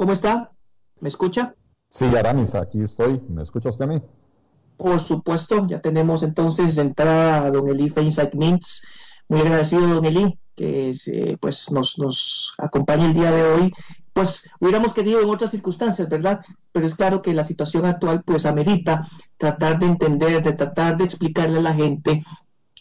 ¿Cómo está? ¿Me escucha? Sí, Aramis, aquí estoy. ¿Me escucha usted a mí? Por supuesto, ya tenemos entonces de entrada a don Eli Feinsack Mintz. Muy agradecido, don Eli, que eh, pues nos, nos acompaña el día de hoy. Pues hubiéramos querido en otras circunstancias, ¿verdad? Pero es claro que la situación actual pues amerita tratar de entender, de tratar de explicarle a la gente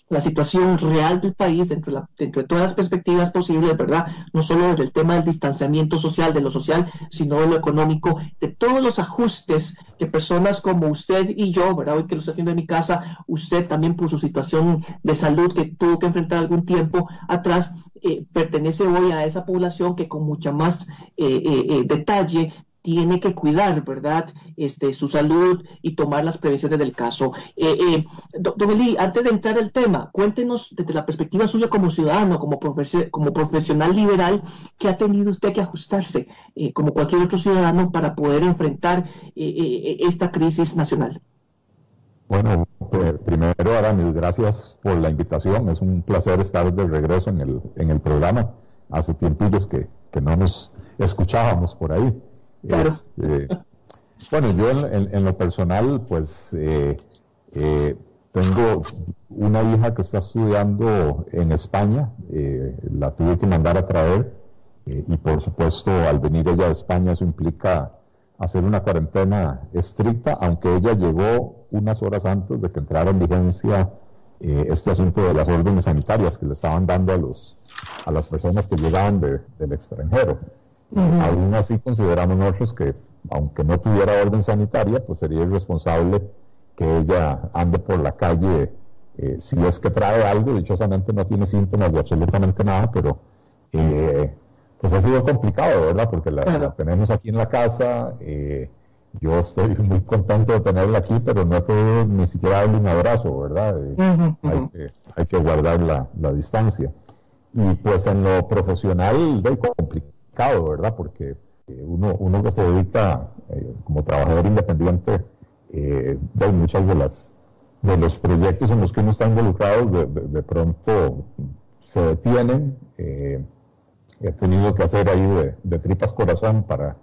la situación real del país dentro de, de todas las perspectivas posibles, ¿verdad? No solo del tema del distanciamiento social, de lo social, sino de lo económico, de todos los ajustes que personas como usted y yo, ¿verdad? Hoy que lo estoy haciendo en mi casa, usted también por su situación de salud que tuvo que enfrentar algún tiempo atrás, eh, pertenece hoy a esa población que con mucha más eh, eh, detalle tiene que cuidar, ¿verdad?, este, su salud y tomar las previsiones del caso. Eh, eh, don Eli, antes de entrar al tema, cuéntenos desde la perspectiva suya como ciudadano, como, como profesional liberal, ¿qué ha tenido usted que ajustarse, eh, como cualquier otro ciudadano, para poder enfrentar esta crisis nacional? Bueno, pues, primero, Aramis, gracias por la invitación. Es un placer estar de regreso en el, en el programa. Hace tiempillos que, que no nos escuchábamos por ahí. Este, bueno, yo en, lo personal, pues eh, eh, tengo una hija que está estudiando en España, eh, la tuve que mandar a traer y por supuesto al venir ella de España eso implica hacer una cuarentena estricta, aunque ella llegó unas horas antes de que entrara en vigencia este asunto de las órdenes sanitarias que le estaban dando a, los, a las personas que llegaban del extranjero. Aún así consideramos nosotros que, aunque no tuviera orden sanitaria, pues sería irresponsable que ella ande por la calle eh, si es que trae algo, dichosamente no tiene síntomas de absolutamente nada, pero eh, pues ha sido complicado, ¿verdad? Porque la, tenemos aquí en la casa, eh, yo estoy muy contento de tenerla aquí, pero no he podido ni siquiera darle un abrazo, ¿verdad? Hay, que, hay, que, guardar la, la, distancia. Y pues en lo profesional, de complicado ¿verdad? Porque eh, uno, uno que se dedica eh, como trabajador independiente, eh, de muchas de las de los proyectos en los que uno está involucrado, de, pronto se detienen. he tenido que hacer ahí de, tripas corazón para,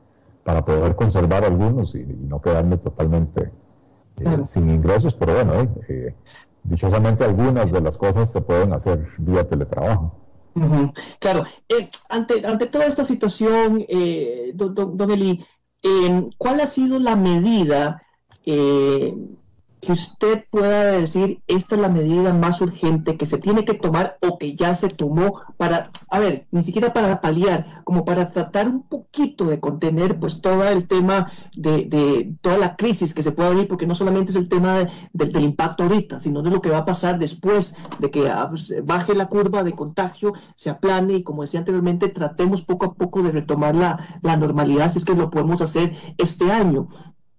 para poder conservar algunos y, no quedarme totalmente sin ingresos, pero bueno, dichosamente algunas de las cosas se pueden hacer vía teletrabajo. Claro, eh, ante, ante toda esta situación, eh, don, don, Eli, eh, ¿cuál ha sido la medida eh, que usted pueda decir, esta es la medida más urgente que se tiene que tomar o que ya se tomó para, a ver, ni siquiera para paliar, como para tratar un poquito de contener pues todo el tema de, toda la crisis que se puede abrir, porque no solamente es el tema del impacto ahorita, sino de lo que va a pasar después de que ah, pues, baje la curva de contagio, se aplane y como decía anteriormente, tratemos poco a poco de retomar la, la normalidad, si es que lo podemos hacer este año.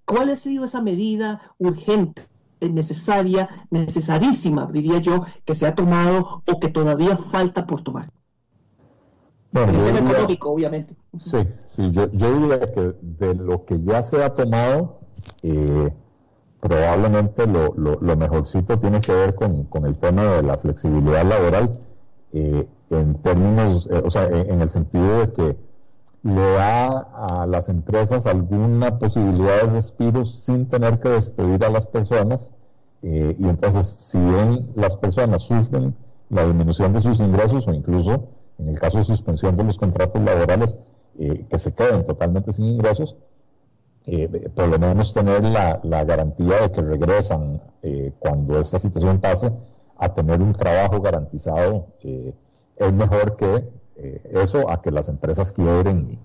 ¿Cuál ha sido esa medida urgente necesaria, necesarísima, diría yo, que se ha tomado o que todavía falta por tomar? Bueno, el tema económico, obviamente. Sí, sí, yo, diría que de lo que ya se ha tomado, eh, probablemente lo, lo, mejorcito tiene que ver con, el tema de la flexibilidad laboral, eh, en términos, eh, o sea, en, el sentido de que le da a las empresas alguna posibilidad de respiro sin tener que despedir a las personas. Eh, y entonces, si bien las personas sufren la disminución de sus ingresos o incluso en el caso de suspensión de los contratos laborales, eh, que se queden totalmente sin ingresos, eh, por lo menos tener la, la garantía de que regresan cuando esta situación pase a tener un trabajo garantizado es mejor que eh, eso a que las empresas quiebren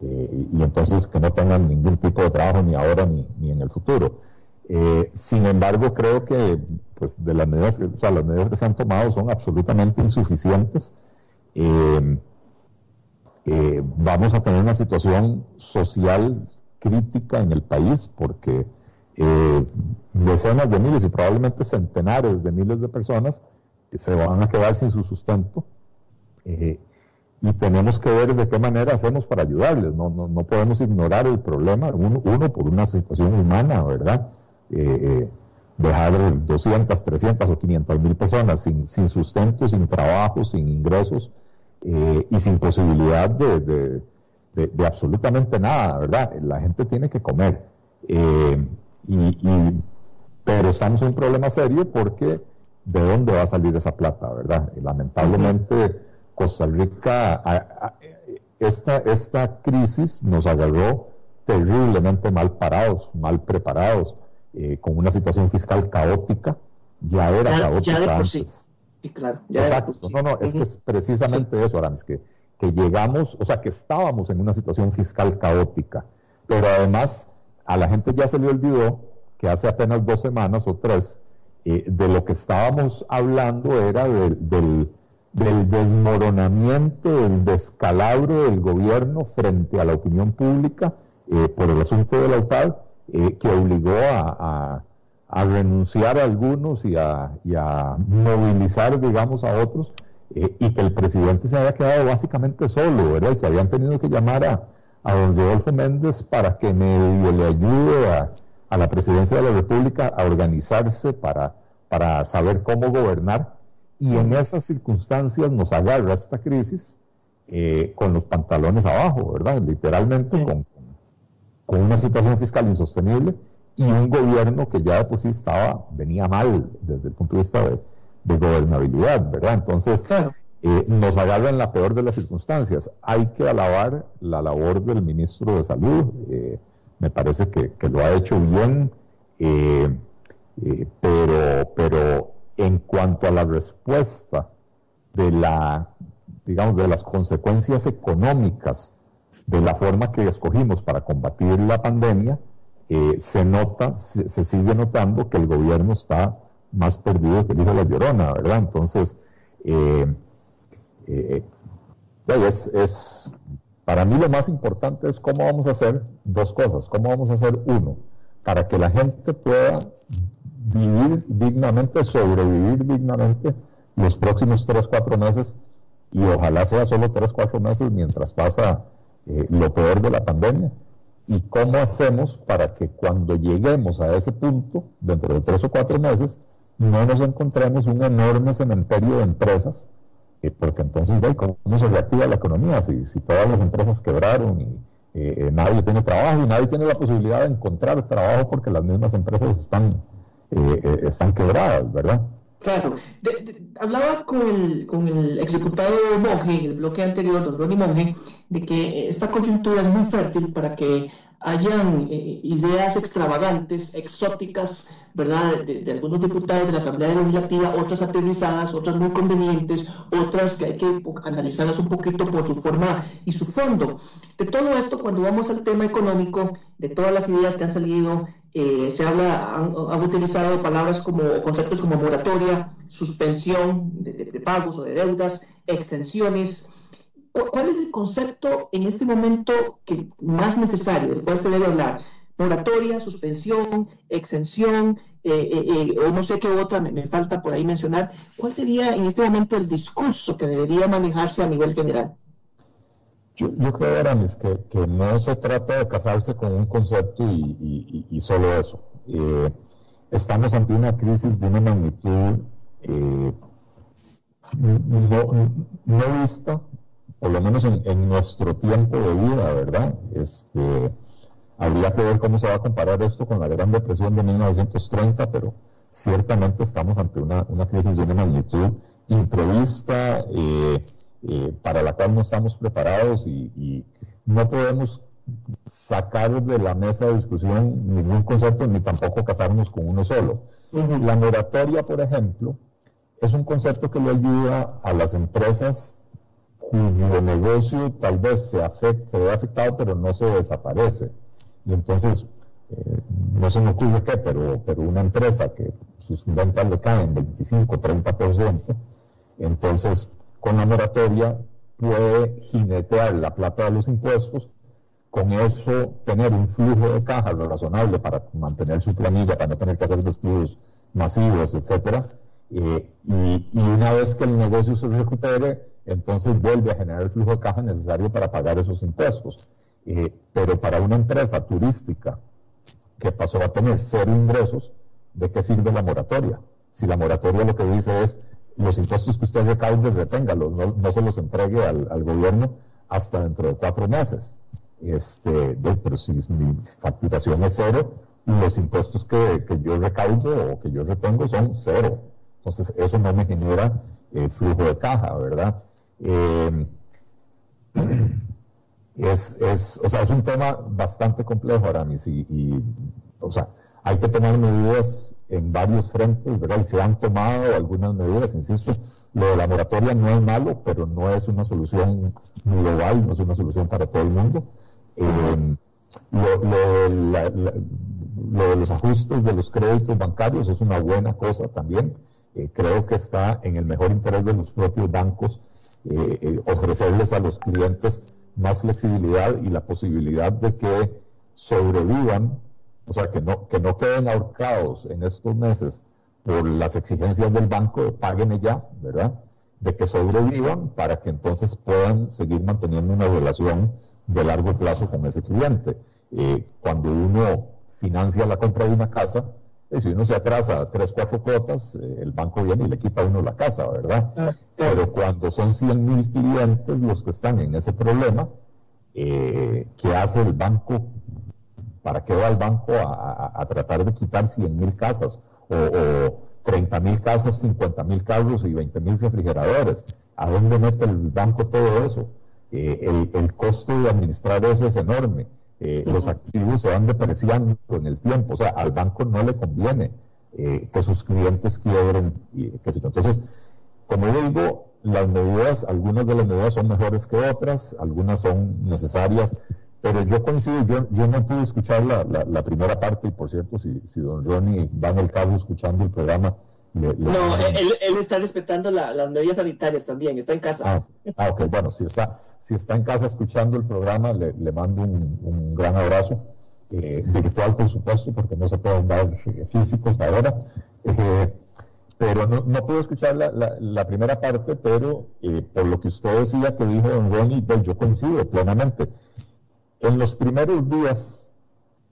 eh, y, entonces que no tengan ningún tipo de trabajo ni ahora ni, ni en el futuro. Eh, sin embargo, creo que pues, de las medidas, o sea, las medidas que se han tomado son absolutamente insuficientes. vamos a tener una situación social crítica en el país porque decenas de miles y probablemente centenares de miles de personas se van a quedar sin su sustento y tenemos que ver de qué manera hacemos para ayudarles. No, no, no podemos ignorar el problema, uno, por una situación humana, ¿verdad? Eh, eh dejar 200, 300 o 500 mil personas sin, sin sustento, sin trabajo, sin ingresos eh, y sin posibilidad de, de, absolutamente nada, ¿verdad? La gente tiene que comer. Y, pero estamos en un problema serio porque ¿de dónde va a salir esa plata, verdad? lamentablemente Costa Rica, esta, esta crisis nos agarró terriblemente mal parados, mal preparados, eh, con una situación fiscal caótica. Ya era caótica antes. Sí. claro. Exacto. No, no, es que es precisamente eso, Aramis, que que llegamos, o sea, que estábamos en una situación fiscal caótica, pero además a la gente ya se le olvidó que hace apenas dos semanas o tres, eh, de lo que estábamos hablando era del, desmoronamiento, del descalabro del gobierno frente a la opinión pública eh, por el asunto de la UTAD, eh, que obligó a, renunciar a algunos y a, y a movilizar, digamos, a otros eh, y que el presidente se haya quedado básicamente solo, ¿verdad? Y que habían tenido que llamar a, a don Rodolfo Méndez para que medio le ayude a, a, la presidencia de la República a organizarse para, para saber cómo gobernar. Y en esas circunstancias nos agarra esta crisis eh, con los pantalones abajo, ¿verdad? Literalmente con, con una situación fiscal insostenible y un gobierno que ya de por sí estaba, venía mal desde el punto de vista de, de gobernabilidad, ¿verdad? Entonces, eh, nos agarra en la peor de las circunstancias. Hay que alabar la labor del ministro de Salud, eh, me parece que, lo ha hecho bien, pero, pero en cuanto a la respuesta de la, digamos, de las consecuencias económicas de la forma que escogimos para combatir la pandemia, se nota, se sigue notando que el gobierno está más perdido que el hijo de la llorona, ¿verdad? Entonces, eh, eh, es, para mí lo más importante es cómo vamos a hacer dos cosas. ¿Cómo vamos a hacer uno? Para que la gente pueda vivir dignamente, sobrevivir dignamente los próximos tres, cuatro meses y ojalá sea solo tres, cuatro meses mientras pasa eh, lo peor de la pandemia. ¿Y cómo hacemos para que cuando lleguemos a ese punto, dentro de tres o cuatro meses, no nos encontremos un enorme cementerio de empresas, eh, porque entonces, ¿cómo se reactiva la economía? Si, si todas las empresas quebraron y eh, eh, nadie tiene trabajo y nadie tiene la posibilidad de encontrar trabajo porque las mismas empresas están, están quebradas, ¿verdad? Claro, hablaba con el, con el executado Monge, en el bloque anterior, don Ronnie Monge, de que esta coyuntura es muy fértil para que hayan eh, ideas extravagantes, exóticas, ¿verdad?, de, algunos diputados de la Asamblea Legislativa, otras aterrizadas, otras muy convenientes, otras que hay que analizarlas un poquito por su forma y su fondo. De todo esto, cuando vamos al tema económico, de todas las ideas que han salido, eh, se habla, han, utilizado palabras como, conceptos como moratoria, suspensión de pagos o de deudas, exenciones, ¿Cuál es el concepto en este momento que más necesario, del cual se debe hablar? Moratoria, suspensión, exención, eh, eh, eh, o no sé qué otra me, falta por ahí mencionar. ¿Cuál sería en este momento el discurso que debería manejarse a nivel general? Yo, creo, Aramis, que, no se trata de casarse con un concepto y, solo eso. estamos ante una crisis de una magnitud no, no vista por lo menos en, nuestro tiempo de vida, ¿verdad? Este, habría que ver cómo se va a comparar esto con la Gran Depresión de 1930, pero ciertamente estamos ante una, crisis de una magnitud imprevista, eh, eh, para la cual no estamos preparados y, no podemos sacar de la mesa de discusión ningún concepto ni tampoco casarnos con uno solo. La moratoria, por ejemplo, es un concepto que le ayuda a las empresas cuyo negocio tal vez se, afecte, se ve afectado, pero no se desaparece. Y entonces, eh, no se me ocurre qué, pero, pero una empresa que sus ventas le caen 25, 30%, entonces con la moratoria puede jinetear la plata de los impuestos, con eso tener un flujo de caja razonable para mantener su planilla, para no tener que hacer despidos masivos, etcétera. Eh, y, una vez que el negocio se recupere, entonces vuelve a generar el flujo de caja necesario para pagar esos impuestos. Eh, pero para una empresa turística que pasó a tener cero ingresos, ¿de qué sirve la moratoria? Si la moratoria lo que dice es los impuestos que usted recaude, reténgalos, no, no se los entregue al, gobierno hasta dentro de cuatro meses. Este, pero si mi facturación es cero, los impuestos que, yo recaudo o que yo retengo son cero. Entonces, eso no me genera eh, flujo de caja, ¿verdad? Eh, es, es, o sea, es un tema bastante complejo, Aramis, y, y, o sea, hay que tomar medidas en varios frentes, ¿verdad? Y se han tomado algunas medidas, insisto, lo de la moratoria no es malo, pero no es una solución global, no es una solución para todo el mundo. Eh, lo, de los ajustes de los créditos bancarios es una buena cosa también. Eh, creo que está en el mejor interés de los propios bancos eh, ofrecerles a los clientes más flexibilidad y la posibilidad de que sobrevivan, o sea, que no, que no queden ahorcados en estos meses por las exigencias del banco, paguen ya, ¿verdad? De que sobrevivan para que entonces puedan seguir manteniendo una relación de largo plazo con ese cliente. Eh, cuando uno financia la compra de una casa, eh, si uno se atrasa tres, cuatro cuotas, eh, el banco viene y le quita a uno la casa, ¿verdad? Ah, Pero cuando son 100 mil clientes los que están en ese problema, ¿qué hace el banco? ¿Para qué va el banco a, tratar de quitar 100 mil casas? O, o 30 mil casas, 50 mil carros y 20 mil refrigeradores. ¿A dónde mete el banco todo eso? Eh, el, costo de administrar eso es enorme. Eh, los activos se van depreciando en el tiempo. O sea, al banco no le conviene eh, que sus clientes quiebren. Y, que Entonces, como digo, las medidas, algunas de las medidas son mejores que otras, algunas son necesarias, pero yo coincido, yo, yo no pude escuchar la, la, primera parte, y por cierto, si, si don Ronnie va en el carro escuchando el programa, no, él, él, está respetando las medidas sanitarias también, está en casa. Ah, ah, ok, bueno, si está, si está en casa escuchando el programa, le, le mando un, un, gran abrazo, eh, virtual por supuesto, porque no se pueden dar físicos ahora. Eh, pero no, no puedo escuchar la, la, la, primera parte, pero eh, por lo que usted decía que dijo don Ronnie, pues yo coincido plenamente. En los primeros días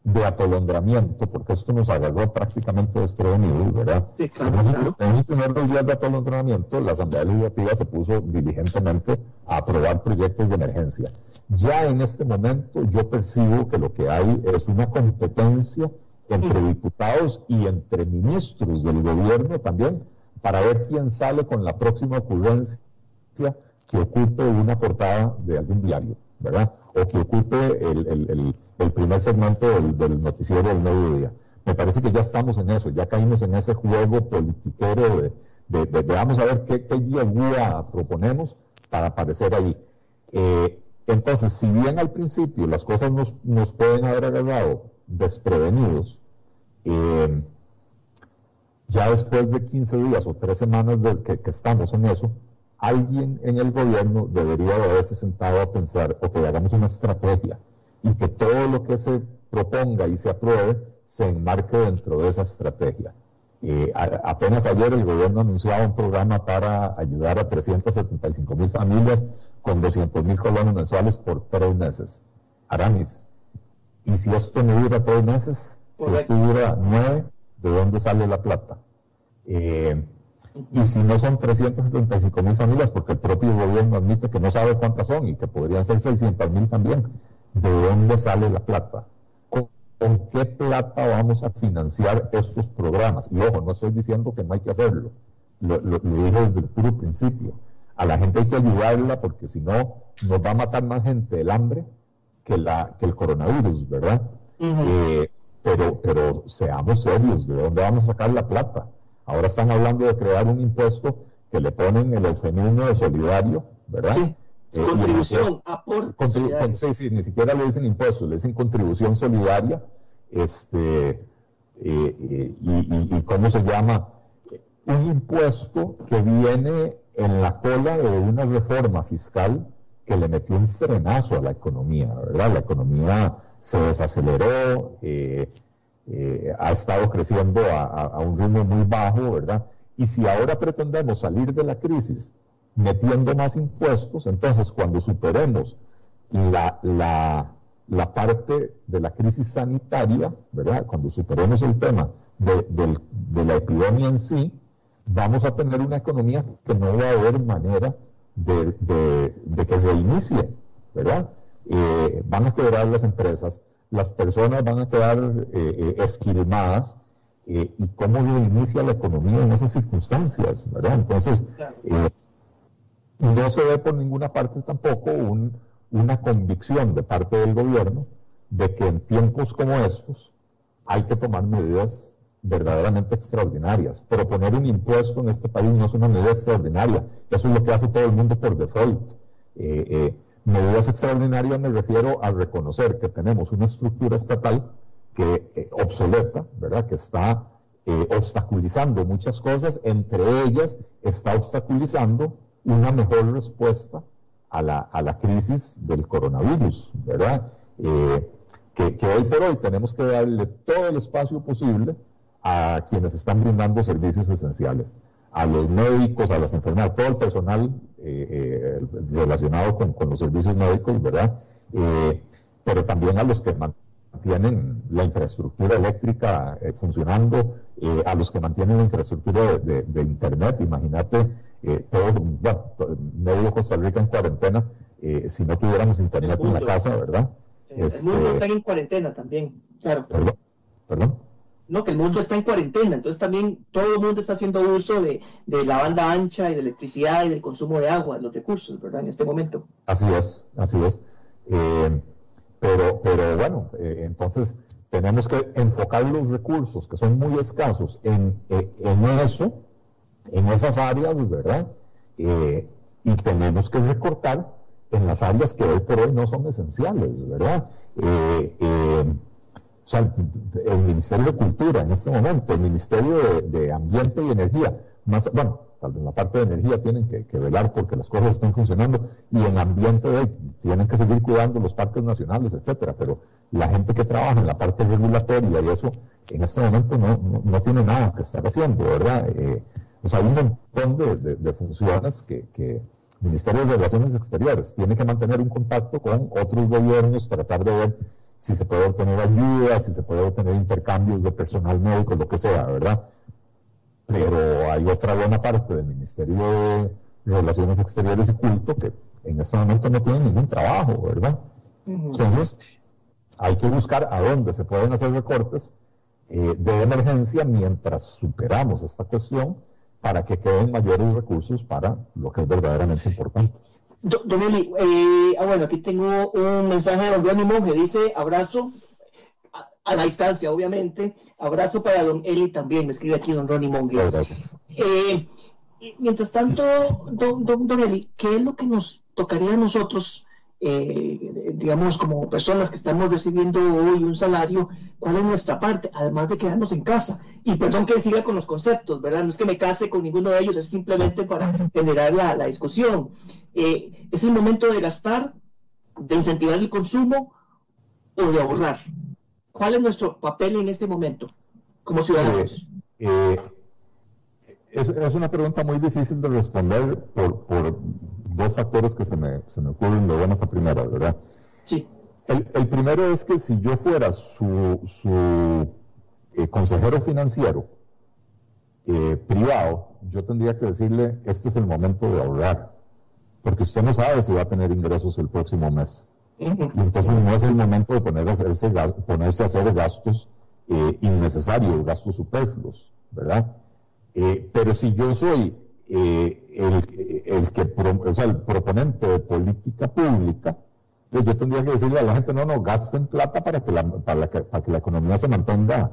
de atolondramiento, porque esto nos agarró prácticamente desprevenido, ¿verdad? Sí, claro, En los primeros días de atolondramiento, la Asamblea Legislativa se puso diligentemente a aprobar proyectos de emergencia. Ya en este momento yo percibo que lo que hay es una competencia entre diputados y entre ministros del gobierno también para ver quién sale con la próxima ocurrencia que ocupe una portada de algún diario, ¿verdad? O que ocupe el el primer segmento del, noticiero del mediodía. Me parece que ya estamos en eso, ya caímos en ese juego politiquero de, de, vamos a ver qué, qué guía proponemos para aparecer ahí. Eh, entonces, si bien al principio las cosas nos, nos pueden haber agarrado desprevenidos, eh, ya después de 15 días o 3 semanas de que, que, estamos en eso, alguien en el gobierno debería de haberse sentado a pensar, ok, hagamos una estrategia y que todo lo que se proponga y se apruebe se enmarque dentro de esa estrategia. Eh, apenas ayer el gobierno anunciaba un programa para ayudar a 375 mil familias con 200 mil colones mensuales por tres meses. Aramis, ¿y si esto no dura tres meses? Si esto dura nueve, ¿de dónde sale la plata? Eh, y si no son 375 mil familias, porque el propio gobierno admite que no sabe cuántas son y que podrían ser 600 mil también, de dónde sale la plata, ¿Con, qué plata vamos a financiar estos programas. Y ojo, no estoy diciendo que no hay que hacerlo, lo, dije desde el puro principio. A la gente hay que ayudarla porque si no, nos va a matar más gente el hambre que, la, que el coronavirus, ¿verdad? Eh, pero, pero seamos serios, ¿de dónde vamos a sacar la plata? Ahora están hablando de crear un impuesto que le ponen el eufemismo de solidario, ¿verdad? Eh, contribución, aporte. sí, sí, ni siquiera le dicen impuestos, le dicen contribución solidaria. Este, eh, eh, y, y, cómo se llama? Un impuesto que viene en la cola de una reforma fiscal que le metió un frenazo a la economía, ¿verdad? La economía se desaceleró, ha estado creciendo a, un ritmo muy bajo, ¿verdad? Y si ahora pretendemos salir de la crisis metiendo más impuestos, entonces cuando superemos la, la, parte de la crisis sanitaria, ¿verdad? Cuando superemos el tema de, de, la epidemia en sí, vamos a tener una economía que no va a haber manera de, de, que se inicie. ¿verdad? Eh, van a quebrar las empresas, las personas van a quedar eh, esquilmadas, y cómo inicia la economía en esas circunstancias, ¿verdad? Entonces, no se ve por ninguna parte tampoco una convicción de parte del gobierno de que en tiempos como estos hay que tomar medidas verdaderamente extraordinarias. Proponer un impuesto en este país no es una medida extraordinaria, eso es lo que hace todo el mundo por default. Eh, eh, medidas extraordinarias me refiero a reconocer que tenemos una estructura estatal que eh, obsoleta, ¿verdad? Que está obstaculizando muchas cosas, entre ellas está obstaculizando una mejor respuesta a la, a la crisis del coronavirus, ¿verdad? que, hoy por hoy tenemos que darle todo el espacio posible a quienes están brindando servicios esenciales, a los médicos, a las enfermeras, todo el personal eh, eh, relacionado con, los servicios médicos, ¿verdad? Eh, pero también a los que mantienen la infraestructura eléctrica funcionando, a los que mantienen la infraestructura de, Internet, imagínate, todo, bueno, medio Costa Rica en cuarentena, si no tuviéramos Internet en la casa, ¿verdad? el mundo está en cuarentena también, claro. Perdón, perdón. No, que el mundo está en cuarentena, entonces también todo el mundo está haciendo uso de, la banda ancha y de electricidad y del consumo de agua, de los recursos, ¿verdad? En este momento. Así es, así es. Eh, pero, pero bueno, eh, entonces tenemos que enfocar los recursos que son muy escasos en, eh, en eso, en esas áreas, ¿verdad? y tenemos que recortar en las áreas que hoy por hoy no son esenciales, ¿verdad? O sea, el Ministerio de Cultura en este momento, el Ministerio de, Ambiente y Energía, más, bueno, tal vez la parte de energía tienen que, velar porque las cosas estén funcionando y en ambiente tienen que seguir cuidando los parques nacionales, etcétera, pero la gente que trabaja en la parte regulatoria y eso en este momento no, tiene nada que estar haciendo, ¿verdad? Eh, o sea, hay un montón de, funciones que, que Ministerio de Relaciones Exteriores tiene que mantener un contacto con otros gobiernos, tratar de ver si se puede obtener ayuda, si se puede obtener intercambios de personal médico, lo que sea, ¿verdad? Pero hay otra buena parte del Ministerio de Relaciones Exteriores y Culto que en este momento no tiene ningún trabajo, ¿verdad? Entonces, hay que buscar a dónde se pueden hacer recortes eh, de emergencia mientras superamos esta cuestión para que queden mayores recursos para lo que es verdaderamente importante. Don Eli, eh, ah, bueno, aquí tengo un mensaje de don Ronnie Monge, dice abrazo a, la distancia, obviamente, abrazo para don Eli también, me escribe aquí don Ronnie Monge. Gracias. Eh, mientras tanto, don, don, Eli, ¿qué es lo que nos tocaría a nosotros eh, digamos, como personas que estamos recibiendo hoy un salario, cuál es nuestra parte, además de quedarnos en casa. Y perdón que siga con los conceptos, ¿verdad? No es que me case con ninguno de ellos, es simplemente para generar la, discusión. Eh, ¿Es el momento de gastar, de incentivar el consumo o de ahorrar? ¿Cuál es nuestro papel en este momento como ciudadanos? Eh, es, una pregunta muy difícil de responder por, por dos factores que se me, se me ocurren de buenas a primeras, ¿verdad? Sí. El, el, primero es que si yo fuera su, su eh, consejero financiero eh, privado, yo tendría que decirle, este es el momento de ahorrar, porque usted no sabe si va a tener ingresos el próximo mes. Y entonces no es el momento de poner a hacerse, ponerse a hacer gastos eh, innecesarios, gastos superfluos, ¿verdad? pero si yo soy el, que, o sea, el proponente de política pública, pues yo tendría que decirle a la gente, no, no, gasten plata para que la, para que, para que la economía se mantenga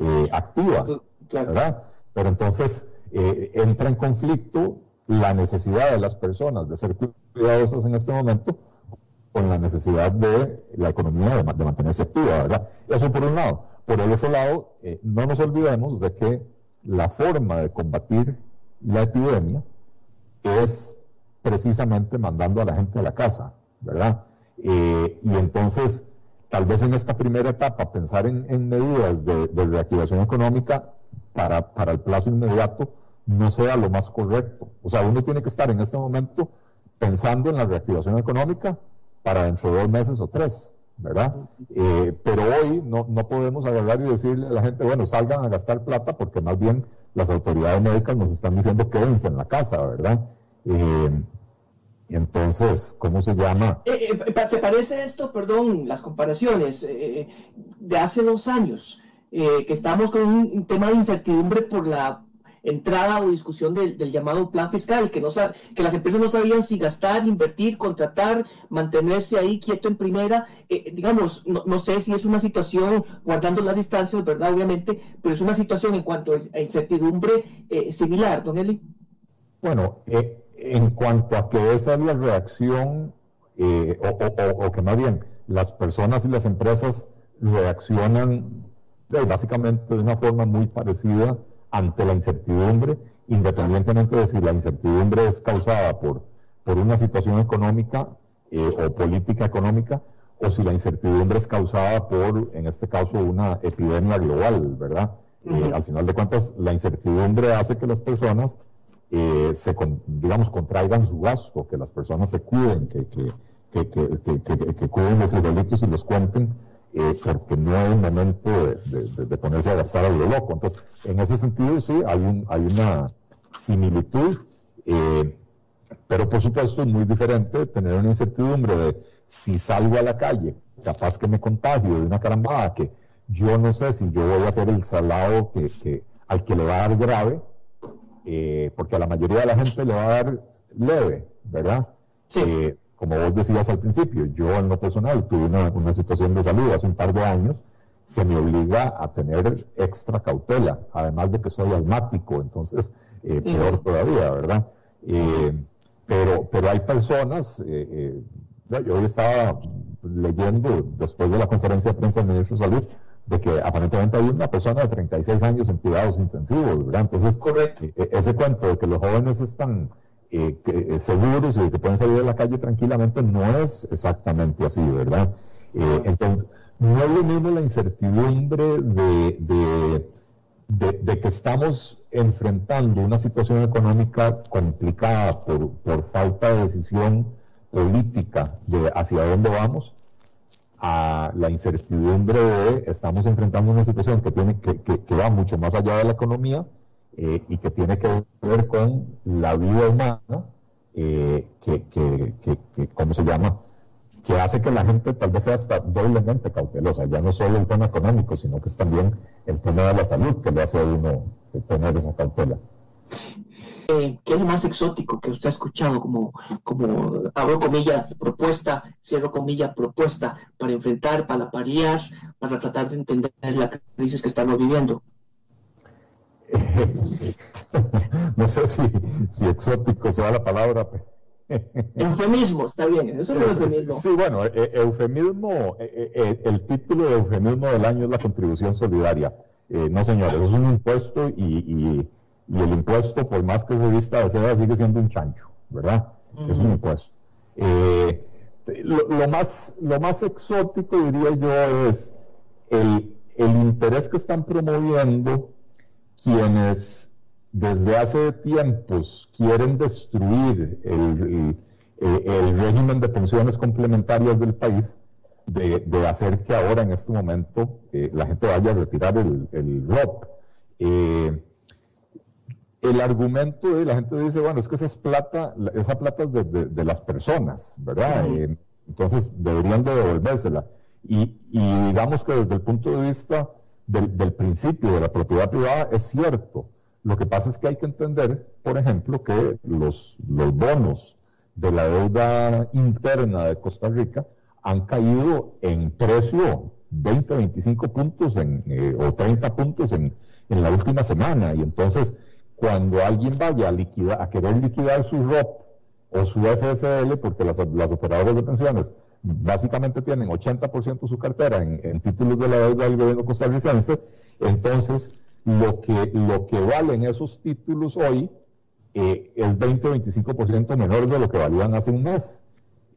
eh, activa, ¿verdad? Pero entonces eh, entra en conflicto la necesidad de las personas de ser cuidadosas en este momento con la necesidad de la economía de, de mantenerse activa, ¿verdad? Eso por un lado. Por el otro lado, no nos olvidemos de que la forma de combatir la epidemia es precisamente mandando a la gente a la casa, ¿verdad? Eh, y entonces, tal vez en esta primera etapa, pensar en, medidas de, reactivación económica para, para el plazo inmediato no sea lo más correcto. O sea, uno tiene que estar en este momento pensando en la reactivación económica para dentro de dos meses o tres, ¿verdad? Eh, pero hoy no, no podemos agarrar y decirle a la gente, bueno, salgan a gastar plata porque más bien las autoridades médicas nos están diciendo quédense en la casa, ¿verdad? Eh, Entonces, ¿cómo se llama? Eh, eh, ¿Se parece esto, perdón, las comparaciones de hace dos años, que estamos con un tema de incertidumbre por la entrada o discusión del, llamado plan fiscal, que, no que las empresas no sabían si gastar, invertir, contratar, mantenerse ahí quieto en primera. Eh, digamos, no, sé si es una situación, guardando las distancias, ¿verdad? Obviamente, pero es una situación en cuanto a incertidumbre eh, similar, don Eli. Bueno, eh, en cuanto a que esa es la reacción, o, o que más bien las personas y las empresas reaccionan básicamente de una forma muy parecida ante la incertidumbre, independientemente de si la incertidumbre es causada por, por una situación económica eh, o política económica, o si la incertidumbre es causada por, en este caso, una epidemia global, ¿verdad? Eh, al final de cuentas, la incertidumbre hace que las personas eh, se, digamos, contraigan su gasto, que las personas se cuiden, que, que, que, que, que cuiden los delitos y los cuenten eh, porque no es momento de, ponerse a gastar a lo loco. Entonces, en ese sentido, sí, hay, un, hay una similitud, eh, pero por supuesto es muy diferente tener una incertidumbre de si salgo a la calle, capaz que me contagio de una carambada, que yo no sé si yo voy a ser el salado que, al que le va a dar grave, eh, porque a la mayoría de la gente le va a dar leve, ¿verdad? Sí como vos decías al principio, yo en lo personal tuve una, situación de salud hace un par de años que me obliga a tener extra cautela, además de que soy asmático, entonces eh, peor todavía, ¿verdad? Eh, pero, pero hay personas, eh, yo hoy estaba leyendo después de la conferencia de prensa del ministro de Salud, de que aparentemente hay una persona de 36 años en cuidados intensivos, ¿verdad? Entonces, Correcto. ese cuento de que los jóvenes están eh, eh, seguros y que pueden salir a la calle tranquilamente, no es exactamente así, ¿verdad? Eh, entonces, no es lo mismo la incertidumbre de, de, que estamos enfrentando una situación económica complicada por, por falta de decisión política de hacia dónde vamos, a la incertidumbre de estamos enfrentando una situación que, tiene, que, que va mucho más allá de la economía, eh, y que tiene que ver con la vida humana, eh, que, que, que, ¿cómo se llama? Que hace que la gente tal vez sea hasta doblemente cautelosa, ya no solo el tema económico, sino que es también el tema de la salud que le hace a uno tener esa cautela. Eh, ¿Qué es lo más exótico que usted ha escuchado como, como abro comillas, propuesta, cierro comillas, propuesta para enfrentar, para paliar, para tratar de entender la crisis que estamos viviendo? no sé si, si exótico sea la palabra. Eufemismo, está bien, eso es eufemismo. Sí, bueno, e, e, eufemismo, e, el título de eufemismo del año es la contribución solidaria. Eh, no, señores, es un impuesto y, el impuesto, por más que se vista de seda, sigue siendo un chancho, ¿verdad? Es un impuesto. Eh, lo, más, lo más exótico, diría yo, es el, el interés que están promoviendo quienes desde hace tiempos quieren destruir el, régimen de pensiones complementarias del país, de, hacer que ahora en este momento eh, la gente vaya a retirar el, el ROP. Eh, el argumento de la gente dice, bueno, es que esa es plata, esa plata es de, las personas, ¿verdad? Eh, entonces deberían de devolvérsela. Y, y digamos que desde el punto de vista del, principio de la propiedad privada es cierto. Lo que pasa es que hay que entender, por ejemplo, que los, los bonos de la deuda interna de Costa Rica han caído en precio 20, 25 puntos eh, o 30 puntos en, en, la última semana. Y entonces, cuando alguien vaya a, liquidar, a querer liquidar su ROP o su FSL, porque las, las operadoras de pensiones básicamente tienen 80% de su cartera en, títulos de la deuda del gobierno costarricense, entonces lo que, lo que valen esos títulos hoy eh, es 20 o 25% menor de lo que valían hace un mes.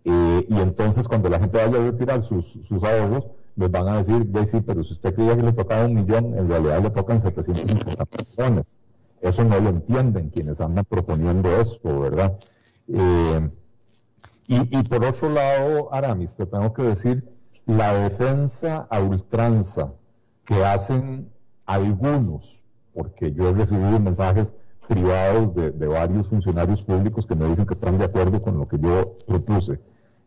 Eh, y entonces cuando la gente vaya a retirar sus, ahorros, les van a decir, sí, pero si usted creía que le tocaba un millón, en realidad le tocan 750 millones. Eso no lo entienden quienes andan proponiendo esto, ¿verdad? Eh, y, por otro lado, Aramis, te tengo que decir, la defensa a ultranza que hacen algunos, porque yo he recibido mensajes privados de, varios funcionarios públicos que me dicen que están de acuerdo con lo que yo propuse.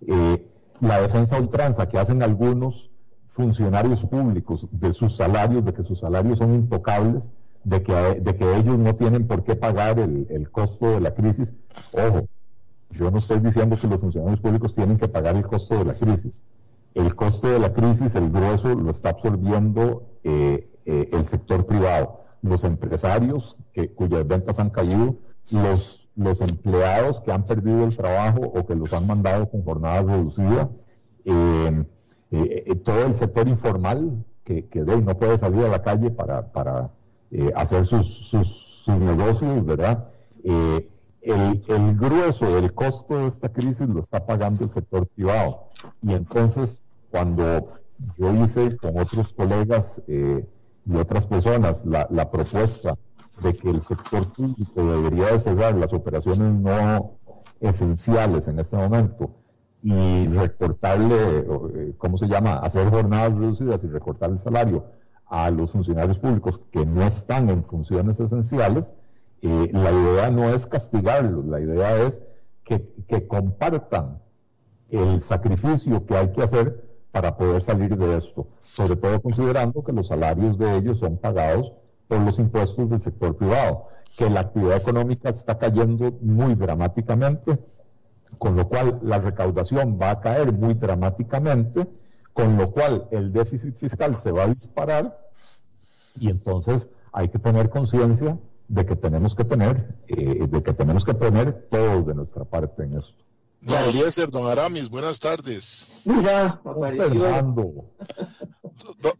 Eh, la defensa ultranza que hacen algunos funcionarios públicos de sus salarios, de que sus salarios son intocables, de que, de que ellos no tienen por qué pagar el, el costo de la crisis. Ojo, yo no estoy diciendo que los funcionarios públicos tienen que pagar el costo de la crisis. El costo de la crisis, el grueso, lo está absorbiendo eh, eh, el sector privado. Los empresarios que, cuyas ventas han caído, los, los empleados que han perdido el trabajo o que los han mandado con jornada reducida, eh, todo el sector informal que, que no puede salir a la calle para, para hacer sus, sus, negocios, ¿verdad? el, el, grueso del costo de esta crisis lo está pagando el sector privado. Y entonces, cuando yo hice con otros colegas eh, y otras personas la, la, propuesta de que el sector público debería de cerrar las operaciones no esenciales en este momento y recortarle, eh, ¿cómo se llama?, hacer jornadas reducidas y recortar el salario a los funcionarios públicos que no están en funciones esenciales, eh, la idea no es castigarlos, la idea es que, compartan el sacrificio que hay que hacer para poder salir de esto, sobre todo considerando que los salarios de ellos son pagados por los impuestos del sector privado, que la actividad económica está cayendo muy dramáticamente, con lo cual la recaudación va a caer muy dramáticamente, con lo cual el déficit fiscal se va a disparar y entonces hay que tener conciencia de que tenemos que tener, eh, de que tenemos que poner todos de nuestra parte en esto. Don Eliezer, don Aramis, buenas tardes. Mira,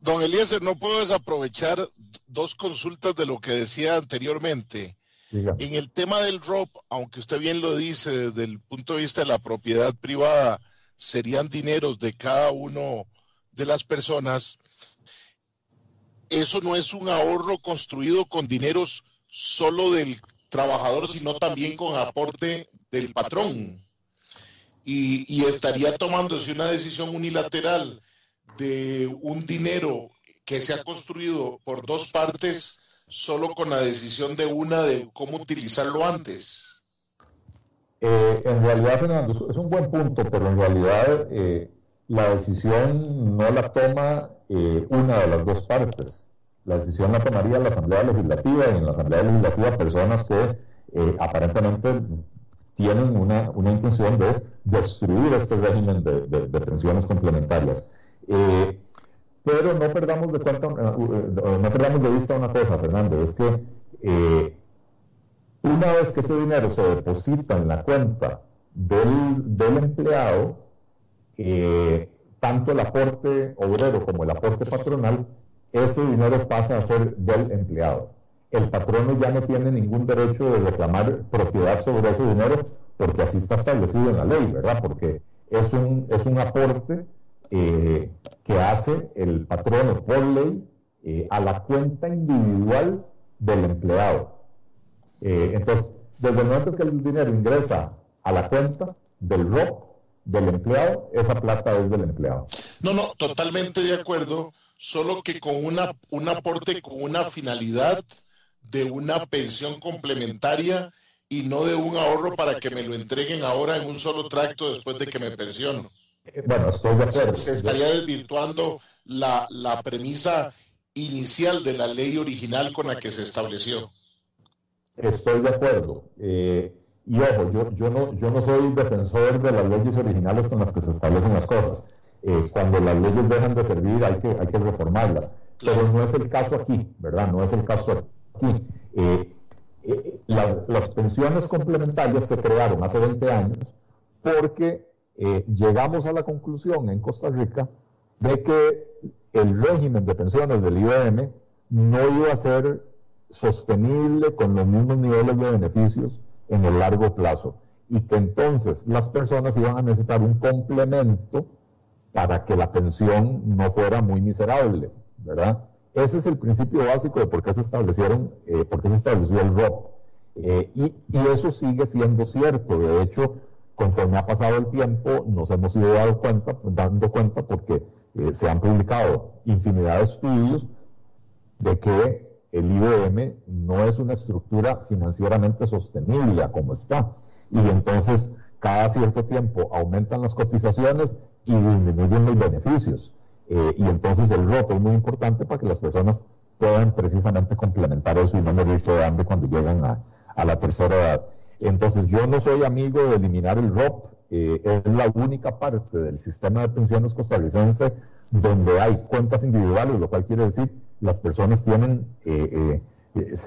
Don Eliezer, no puedo desaprovechar dos consultas de lo que decía anteriormente. En el tema del ROP, aunque usted bien lo dice, desde el punto de vista de la propiedad privada, serían dineros de cada uno de las personas. Eso no es un ahorro construido con dineros solo del trabajador, sino también con aporte del patrón. Y, estaría tomándose una decisión unilateral de un dinero que se ha construido por dos partes solo con la decisión de una de cómo utilizarlo antes. Eh, en realidad, Fernando, es un buen punto, pero en realidad eh, la decisión no la toma eh, una de las dos partes la decisión la tomaría la Asamblea Legislativa y en la Asamblea Legislativa personas que aparentemente tienen una, una, intención de destruir este régimen de, de, pensiones complementarias. Pero no perdamos de cuenta, no perdamos de vista una cosa, Fernando, es que una vez que ese dinero se deposita en la cuenta del, empleado, tanto el aporte obrero como el aporte patronal ese dinero pasa a ser del empleado. El patrono ya no tiene ningún derecho de reclamar propiedad sobre ese dinero porque así está establecido en la ley, ¿verdad? Porque es un, es un aporte eh, que hace el patrono por ley eh, a la cuenta individual del empleado. Eh, entonces, desde el momento que el dinero ingresa a la cuenta del ROP del empleado, esa plata es del empleado. No, no, totalmente de acuerdo solo que con una, un aporte con una finalidad de una pensión complementaria y no de un ahorro para que me lo entreguen ahora en un solo tracto después de que me pensiono. Eh, bueno, estoy de acuerdo. Se, estaría desvirtuando la, la, premisa inicial de la ley original con la que se estableció. Estoy de acuerdo. Eh, y ojo, yo, no, yo no soy defensor de las leyes originales con las que se establecen las cosas. Eh, cuando las leyes dejan de servir hay que, hay que reformarlas. Pero no es el caso aquí, ¿verdad? No es el caso aquí. Eh, las, las, pensiones complementarias se crearon hace 20 años porque llegamos a la conclusión en Costa Rica de que el régimen de pensiones del IBM no iba a ser sostenible con los mismos niveles de beneficios en el largo plazo y que entonces las personas iban a necesitar un complemento para que la pensión no fuera muy miserable, ¿verdad? Ese es el principio básico de por qué se establecieron, eh, por qué se estableció el ROP. Eh, y, eso sigue siendo cierto. De hecho, conforme ha pasado el tiempo, nos hemos ido dando cuenta, dando cuenta porque eh, se han publicado infinidad de estudios de que el IBM no es una estructura financieramente sostenible como está. Y entonces cada cierto tiempo aumentan las cotizaciones y disminuyen los beneficios. Eh, y entonces el ROP es muy importante para que las personas puedan precisamente complementar eso y no morirse de hambre cuando llegan a, a la tercera edad. Entonces yo no soy amigo de eliminar el ROP, eh, es la única parte del sistema de pensiones costarricense donde hay cuentas individuales, lo cual quiere decir las personas tienen eh,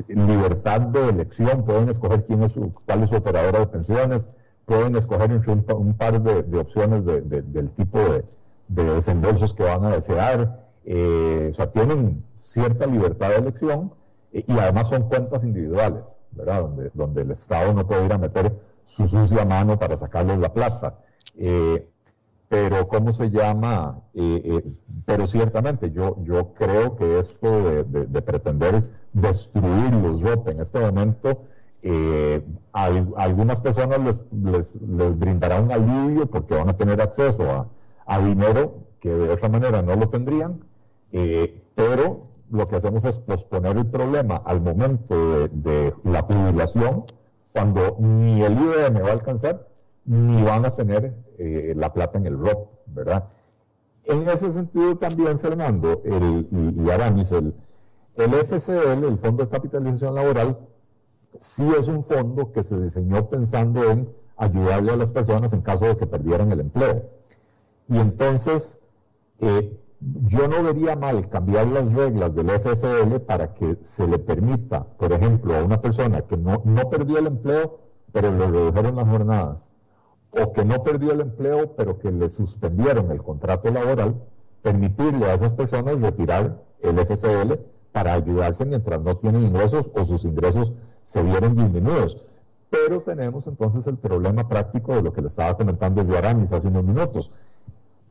libertad de elección, pueden escoger quién es su, cuál es su operadora de pensiones, pueden escoger un, par de, opciones del tipo de, desembolsos que van a desear, eh, o sea, tienen cierta libertad de elección eh, y además son cuentas individuales, ¿verdad? Donde, donde el Estado no puede ir a meter su sucia mano para sacarles la plata. Eh, pero, ¿cómo se llama? pero ciertamente yo, yo creo que esto de, pretender destruir los ROP en este momento eh, a, algunas personas les, les, brindará un alivio porque van a tener acceso a, dinero que de otra manera no lo tendrían, eh, pero lo que hacemos es posponer el problema al momento de, la jubilación, cuando ni el IBM va a alcanzar, ni van a tener eh, la plata en el ROP, ¿verdad? En ese sentido también, Fernando, y, y Aramis, el, el FCL, el Fondo de Capitalización Laboral, sí es un fondo que se diseñó pensando en ayudarle a las personas en caso de que perdieran el empleo. Y entonces, eh, yo no vería mal cambiar las reglas del FSL para que se le permita, por ejemplo, a una persona que no, no perdió el empleo, pero le redujeron las jornadas, o que no perdió el empleo, pero que le suspendieron el contrato laboral, permitirle a esas personas retirar el FSL para ayudarse mientras no tienen ingresos o sus ingresos se vieron disminuidos. Pero tenemos entonces el problema práctico de lo que le estaba comentando Guaranis hace unos minutos.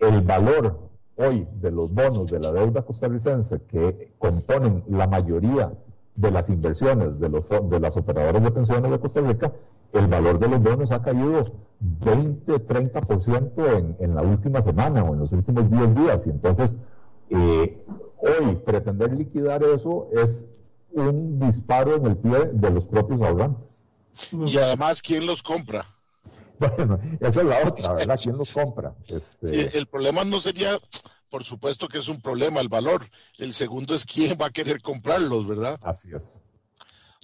El valor hoy de los bonos de la deuda costarricense que componen la mayoría de las inversiones de, los, de las operadoras de pensiones de Costa Rica, el valor de los bonos ha caído 20, 30% en, en la última semana o en los últimos 10 días. Y entonces, eh, hoy pretender liquidar eso es un disparo en el pie de los propios ahorrantes. Y además, ¿quién los compra? Bueno, esa es la otra, ¿verdad? ¿Quién los compra? Este... el problema no sería, por supuesto que es un problema el valor. El segundo es quién va a querer comprarlos, ¿verdad? Así es.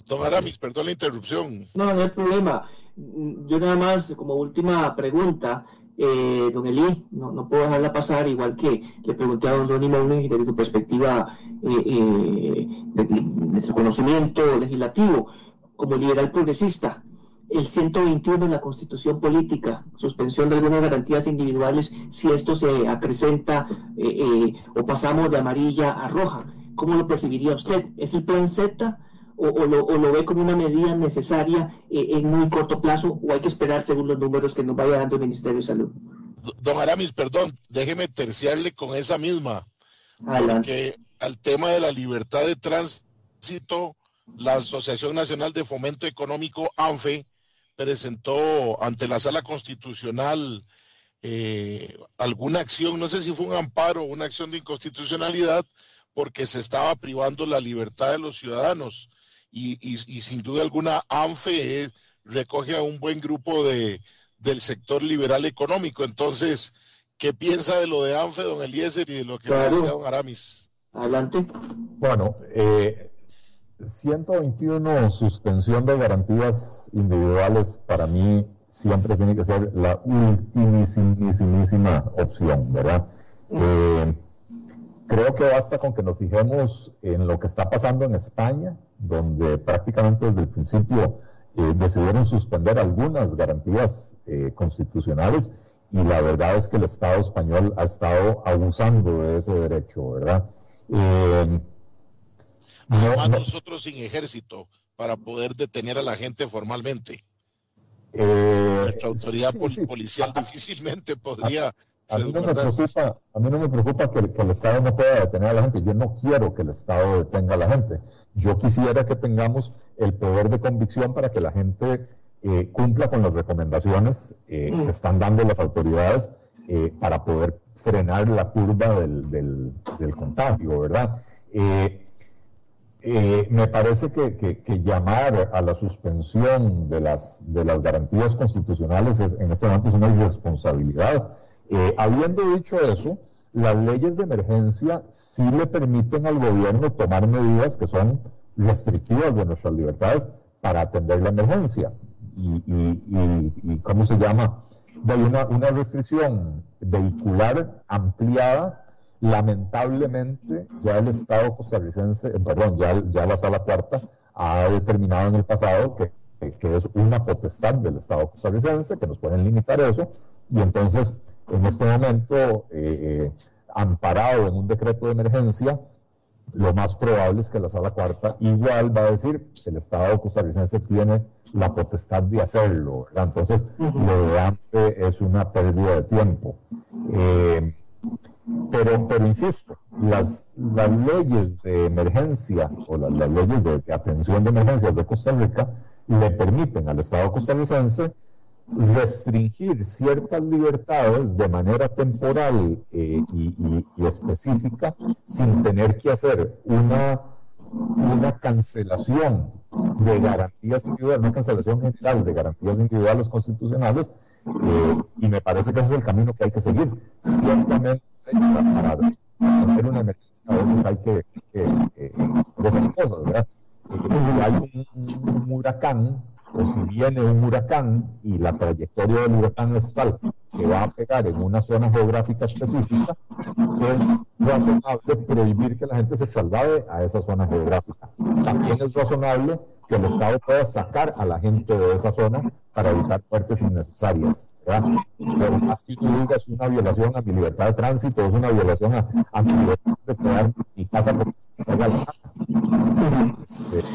Don Aramis, perdón la interrupción. No, no hay problema. Yo nada más, como última pregunta, eh, don Eli, no, no, puedo dejarla pasar, igual que le pregunté a don Ronnie Mounen desde su perspectiva eh, eh, de, su conocimiento legislativo como liberal progresista. El 121 en la Constitución Política, suspensión de algunas garantías individuales si esto se acrecenta o pasamos de amarilla a roja. ¿Cómo lo percibiría usted? ¿Es el plan Z? O, lo, ve como una medida necesaria eh, en muy corto plazo o hay que esperar según los números que nos vaya dando el Ministerio de Salud? Don Aramis, perdón, déjeme terciarle con esa misma. Porque al tema de la libertad de tránsito, la Asociación Nacional de Fomento Económico, ANFE, presentó ante la Sala Constitucional eh, alguna acción, no sé si fue un amparo o una acción de inconstitucionalidad, porque se estaba privando la libertad de los ciudadanos y, sin duda alguna ANFE recoge a un buen grupo de, del sector liberal económico. Entonces, ¿qué piensa de lo de ANFE, don Eliezer, y de lo que claro. dice don Aramis? Adelante. Bueno, eh, 121 suspensión de garantías individuales para mí siempre tiene que ser la ultimísima opción, ¿verdad? Eh, Creo que basta con que nos fijemos en lo que está pasando en España, donde prácticamente desde el principio eh, decidieron suspender algunas garantías eh, constitucionales y la verdad es que el Estado español ha estado abusando de ese derecho, ¿verdad? Eh, nosotros sin ejército para poder detener a la gente formalmente. Nuestra autoridad policial difícilmente podría a mí, no me preocupa, a mí no me preocupa que, el Estado no pueda detener a la gente. Yo no quiero que el Estado detenga a la gente. Yo quisiera que tengamos el poder de convicción para que la gente eh, cumpla con las recomendaciones eh, que mm. están dando las autoridades eh, para poder frenar la curva del, del, contagio, ¿verdad? eh, me parece que, llamar a la suspensión de las, de las garantías constitucionales en este momento es una irresponsabilidad. Habiendo dicho eso, las leyes de emergencia sí le permiten al gobierno tomar medidas que son restrictivas de nuestras libertades para atender la emergencia. Y, y, ¿cómo se llama? Hay una, una restricción vehicular ampliada Lamentablemente, ya el Estado costarricense, eh, perdón, ya, ya la Sala Cuarta ha determinado en el pasado que, que es una potestad del Estado costarricense, que nos pueden limitar eso, y entonces, en este momento, eh, eh, amparado en un decreto de emergencia, lo más probable es que la Sala Cuarta igual va a decir que el Estado costarricense tiene la potestad de hacerlo. Entonces, lo de antes es una pérdida de tiempo. Pero, pero insisto, las, las leyes de emergencia o las, leyes de, atención de emergencias de Costa Rica le permiten al Estado costarricense restringir ciertas libertades de manera temporal eh, y, específica sin tener que hacer una, una cancelación de garantías individuales, una cancelación general de garantías individuales constitucionales eh, y me parece que ese es el camino que hay que seguir. Ciertamente para, hacer una emergencia a veces hay que, hacer esas cosas, ¿verdad? si hay un, huracán, o si viene un huracán y la trayectoria del huracán es tal que va a pegar en una zona geográfica específica, es razonable prohibir que la gente se traslade a esa zona geográfica. También es razonable que el Estado pueda sacar a la gente de esa zona para evitar muertes innecesarias. Pero más que tú digas una violación a mi libertad de tránsito, es una violación a, mi libertad de quedar mi casa porque se me este,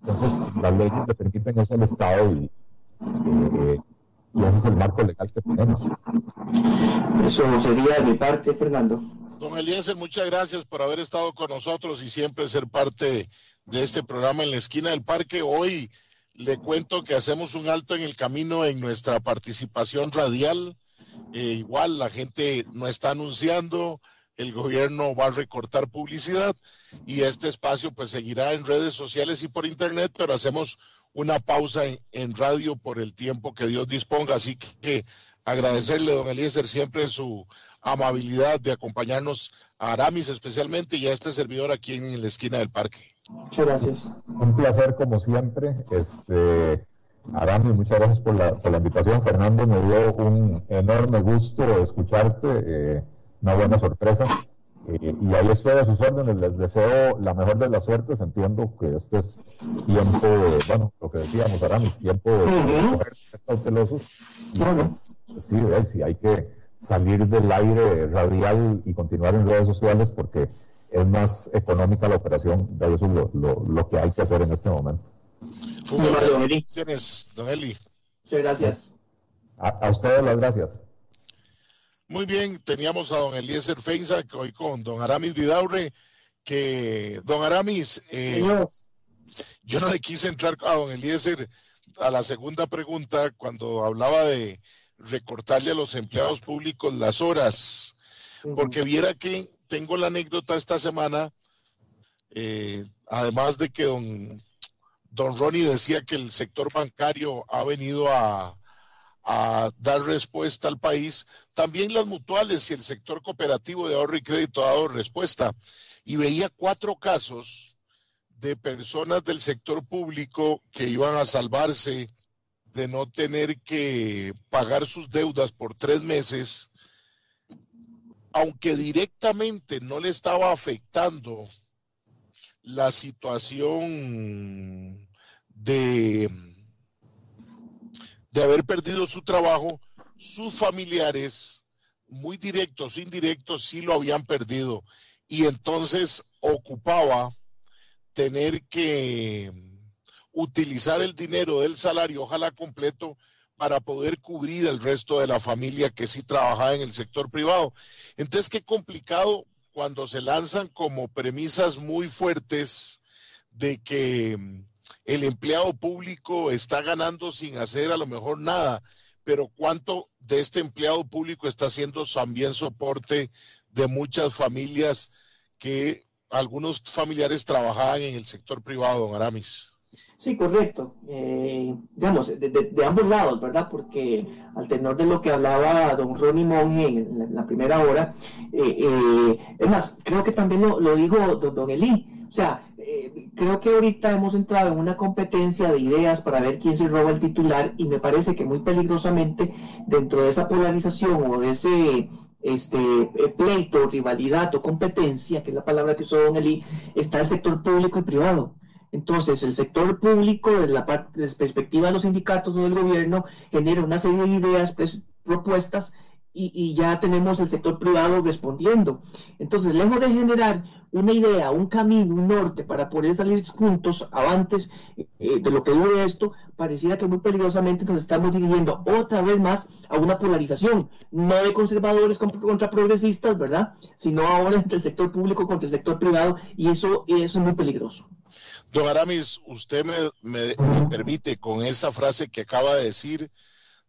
Entonces, las leyes le permiten eso al Estado y, eh, y ese es el marco legal que tenemos. Eso sería de mi parte, Fernando. Don Eliezer, muchas gracias por haber estado con nosotros y siempre ser parte de este programa en la esquina del parque. Hoy le cuento que hacemos un alto en el camino en nuestra participación radial. Eh, igual la gente no está anunciando, el gobierno va a recortar publicidad y este espacio pues seguirá en redes sociales y por internet, pero hacemos una pausa en, radio por el tiempo que Dios disponga. Así que agradecerle, don Eliezer, siempre su amabilidad de acompañarnos a Aramis especialmente y a este servidor aquí en la esquina del parque. Muchas gracias. Un placer como siempre. Este, Aramis, muchas gracias por la, por la invitación. Fernando, me dio un enorme gusto escucharte, eh, una buena sorpresa. Eh, y ahí estoy a sus órdenes, les deseo la mejor de las suertes, entiendo que este es tiempo de, bueno, lo que decíamos, Aramis, tiempo de, ser cautelosos. Y pues, sí, sí, hay que salir del aire radial y continuar en redes sociales porque es más económica la operación, de eso es lo, lo, que hay que hacer en este momento. Don Eli. Muchas gracias. A, ustedes las gracias. Muy bien, teníamos a don Eliezer Feinza hoy con don Aramis Vidaurre, que don Aramis, eh, yo no le quise entrar a don Eliezer a la segunda pregunta cuando hablaba de recortarle a los empleados públicos las horas, porque viera que tengo la anécdota esta semana, eh, además de que don, don Ronnie decía que el sector bancario ha venido a, a dar respuesta al país, también las mutuales y el sector cooperativo de ahorro y crédito ha dado respuesta. Y veía cuatro casos de personas del sector público que iban a salvarse de no tener que pagar sus deudas por tres meses, aunque directamente no le estaba afectando la situación de, de haber perdido su trabajo, sus familiares, muy directos, indirectos, sí lo habían perdido. Y entonces ocupaba tener que utilizar el dinero del salario, ojalá completo, para poder cubrir el resto de la familia que sí trabajaba en el sector privado. Entonces, qué complicado cuando se lanzan como premisas muy fuertes de que el empleado público está ganando sin hacer a lo mejor nada, pero cuánto de este empleado público está haciendo también soporte de muchas familias que algunos familiares trabajaban en el sector privado, don Aramis. Sí, correcto. Eh, digamos, de, ambos lados, ¿verdad? Porque al tenor de lo que hablaba don Ronnie Monge en, la, primera hora, eh, eh, más, creo que también lo, lo dijo don, don Eli. O sea, creo que ahorita hemos entrado en una competencia de ideas para ver quién se roba el titular y me parece que muy peligrosamente dentro de esa polarización o de ese este pleito, rivalidad o competencia, que es la palabra que usó Don Eli, está el sector público y privado. Entonces, el sector público, desde la perspectiva de los sindicatos o del gobierno, genera una serie de ideas, pues, propuestas, y, ya tenemos el sector privado respondiendo. Entonces, lejos de generar una idea, un camino, un norte para poder salir juntos, avantes eh, de lo que dure esto, pareciera que muy peligrosamente nos estamos dirigiendo otra vez más a una polarización, no de conservadores contra progresistas, ¿verdad? Sino ahora entre el sector público contra el sector privado, y eso, eso es muy peligroso. Don Aramis, usted me, permite con esa frase que acaba de decir,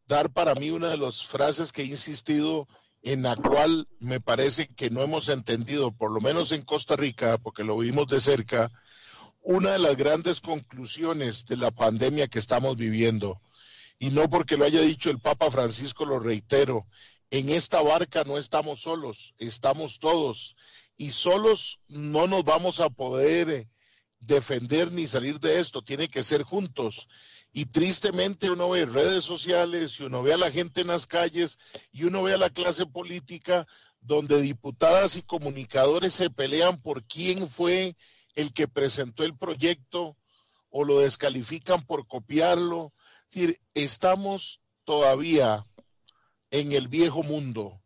dar para mí una de las frases que he insistido en la cual me parece que no hemos entendido, por lo menos en Costa Rica, porque lo vimos de cerca, una de las grandes conclusiones de la pandemia que estamos viviendo. Y no porque lo haya dicho el Papa Francisco, lo reitero, en esta barca no estamos solos, estamos todos. Y solos no nos vamos a poder defender ni salir de esto, tiene que ser juntos. Y tristemente uno ve redes sociales y uno ve a la gente en las calles y uno ve a la clase política donde diputadas y comunicadores se pelean por quién fue el que presentó el proyecto o lo descalifican por copiarlo. Estamos todavía en el viejo mundo,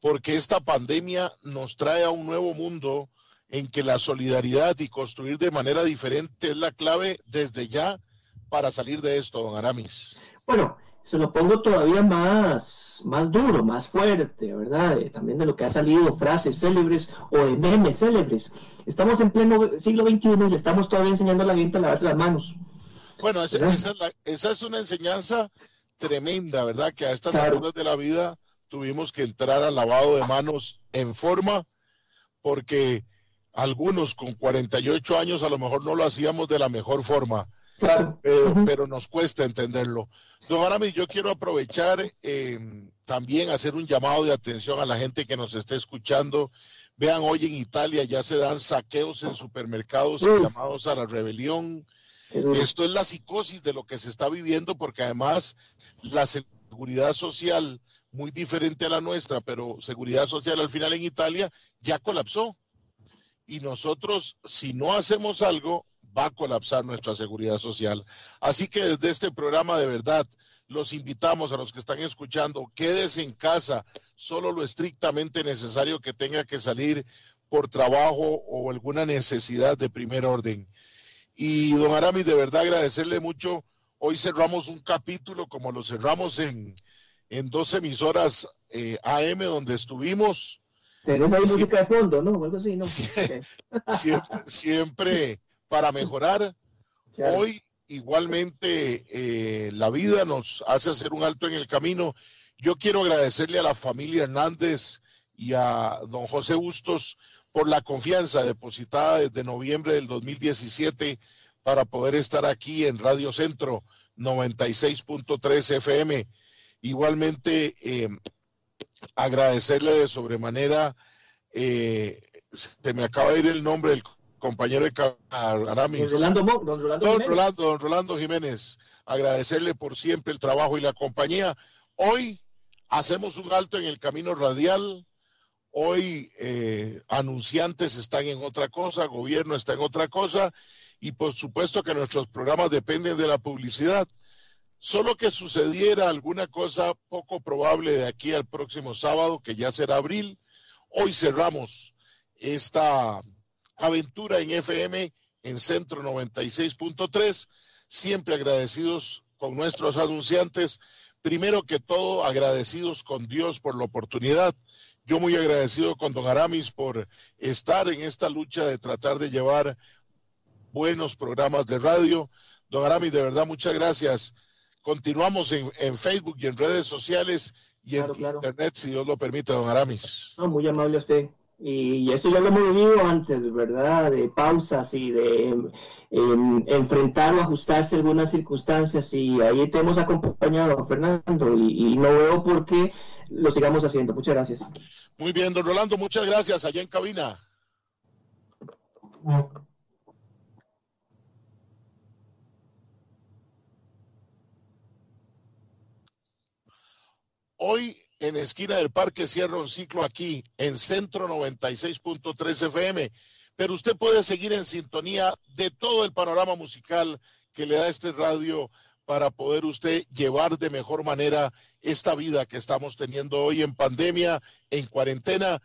porque esta pandemia nos trae a un nuevo mundo en que la solidaridad y construir de manera diferente es la clave desde ya para salir de esto, don Aramis. Bueno, se lo pongo todavía más, más duro, más fuerte, ¿verdad? Eh, también de lo que ha salido, frases célebres o de memes célebres. Estamos en pleno siglo XXI y le estamos todavía enseñando a la gente a lavarse las manos. Bueno, esa, es, una enseñanza tremenda, ¿verdad? Que a estas alturas de la vida tuvimos que entrar al lavado de manos en forma, porque algunos con 48 años a lo mejor no lo hacíamos de la mejor forma, pero, nos cuesta entenderlo. Don Aramis, yo quiero aprovechar eh, también hacer un llamado de atención a la gente que nos esté escuchando. Vean, hoy en Italia ya se dan saqueos en supermercados llamados a la rebelión. Esto es la psicosis de lo que se está viviendo porque además la seguridad social, muy diferente a la nuestra, pero seguridad social al final en Italia ya colapsó y nosotros, si no hacemos algo, va a colapsar nuestra seguridad social. Así que desde este programa de verdad, los invitamos a los que están escuchando, quédese en casa, solo lo estrictamente necesario que tenga que salir por trabajo o alguna necesidad de primer orden. Y don Aramis, de verdad agradecerle mucho. Hoy cerramos un capítulo como lo cerramos en, en dos emisoras eh, AM donde estuvimos Tenés ahí música de fondo, ¿no? Algo así, ¿no? Siempre, para mejorar. Hoy, igualmente, eh, la vida nos hace hacer un alto en el camino. Yo quiero agradecerle a la familia Hernández y a don José Bustos por la confianza depositada desde noviembre del 2017 para poder estar aquí en Radio Centro 96.3 FM. Igualmente, eh, agradecerle de sobremanera, eh, se me acaba de ir el nombre del compañero de Aramis. Rolando, don Rolando, don Rolando, Jiménez, agradecerle por siempre el trabajo y la compañía. Hoy hacemos un alto en el camino radial. Hoy eh, anunciantes están en otra cosa, gobierno está en otra cosa y por supuesto que nuestros programas dependen de la publicidad. Solo que sucediera alguna cosa poco probable de aquí al próximo sábado, que ya será abril. Hoy cerramos esta aventura en FM en Centro 96.3. Siempre agradecidos con nuestros anunciantes. Primero que todo, agradecidos con Dios por la oportunidad. Yo muy agradecido con Don Aramis por estar en esta lucha de tratar de llevar buenos programas de radio. Don Aramis, de verdad, muchas gracias Continuamos en, Facebook y en redes sociales y en Internet, si Dios lo permite, don Aramis. muy amable usted. Y esto ya lo hemos vivido antes, ¿verdad? De pausas y de em, enfrentar o ajustarse algunas circunstancias. Y ahí te hemos acompañado, Fernando, y, no veo por qué lo sigamos haciendo. Muchas gracias. Muy bien, don Rolando, muchas gracias. Allá en cabina. Hoy en esquina del parque cierra un ciclo aquí en Centro 96.3 FM, pero usted puede seguir en sintonía de todo el panorama musical que le da este radio para poder usted llevar de mejor manera esta vida que estamos teniendo hoy en pandemia, en cuarentena.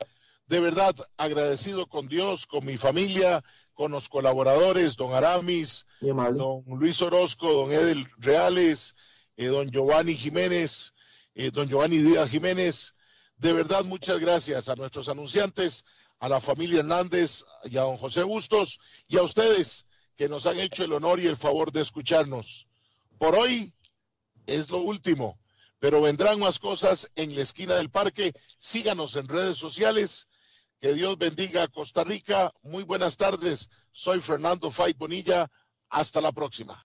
De verdad, agradecido con Dios, con mi familia, con los colaboradores, don Aramis, don Luis Orozco, don Edel Reales, eh, don Giovanni Jiménez, eh, don Giovanni Díaz Jiménez. De verdad, muchas gracias a nuestros anunciantes, a la familia Hernández y a don José Bustos y a ustedes que nos han hecho el honor y el favor de escucharnos. Por hoy es lo último, pero vendrán más cosas en la esquina del parque. Síganos en redes sociales. Que Dios bendiga a Costa Rica. Muy buenas tardes. Soy Fernando Fait Bonilla. Hasta la próxima.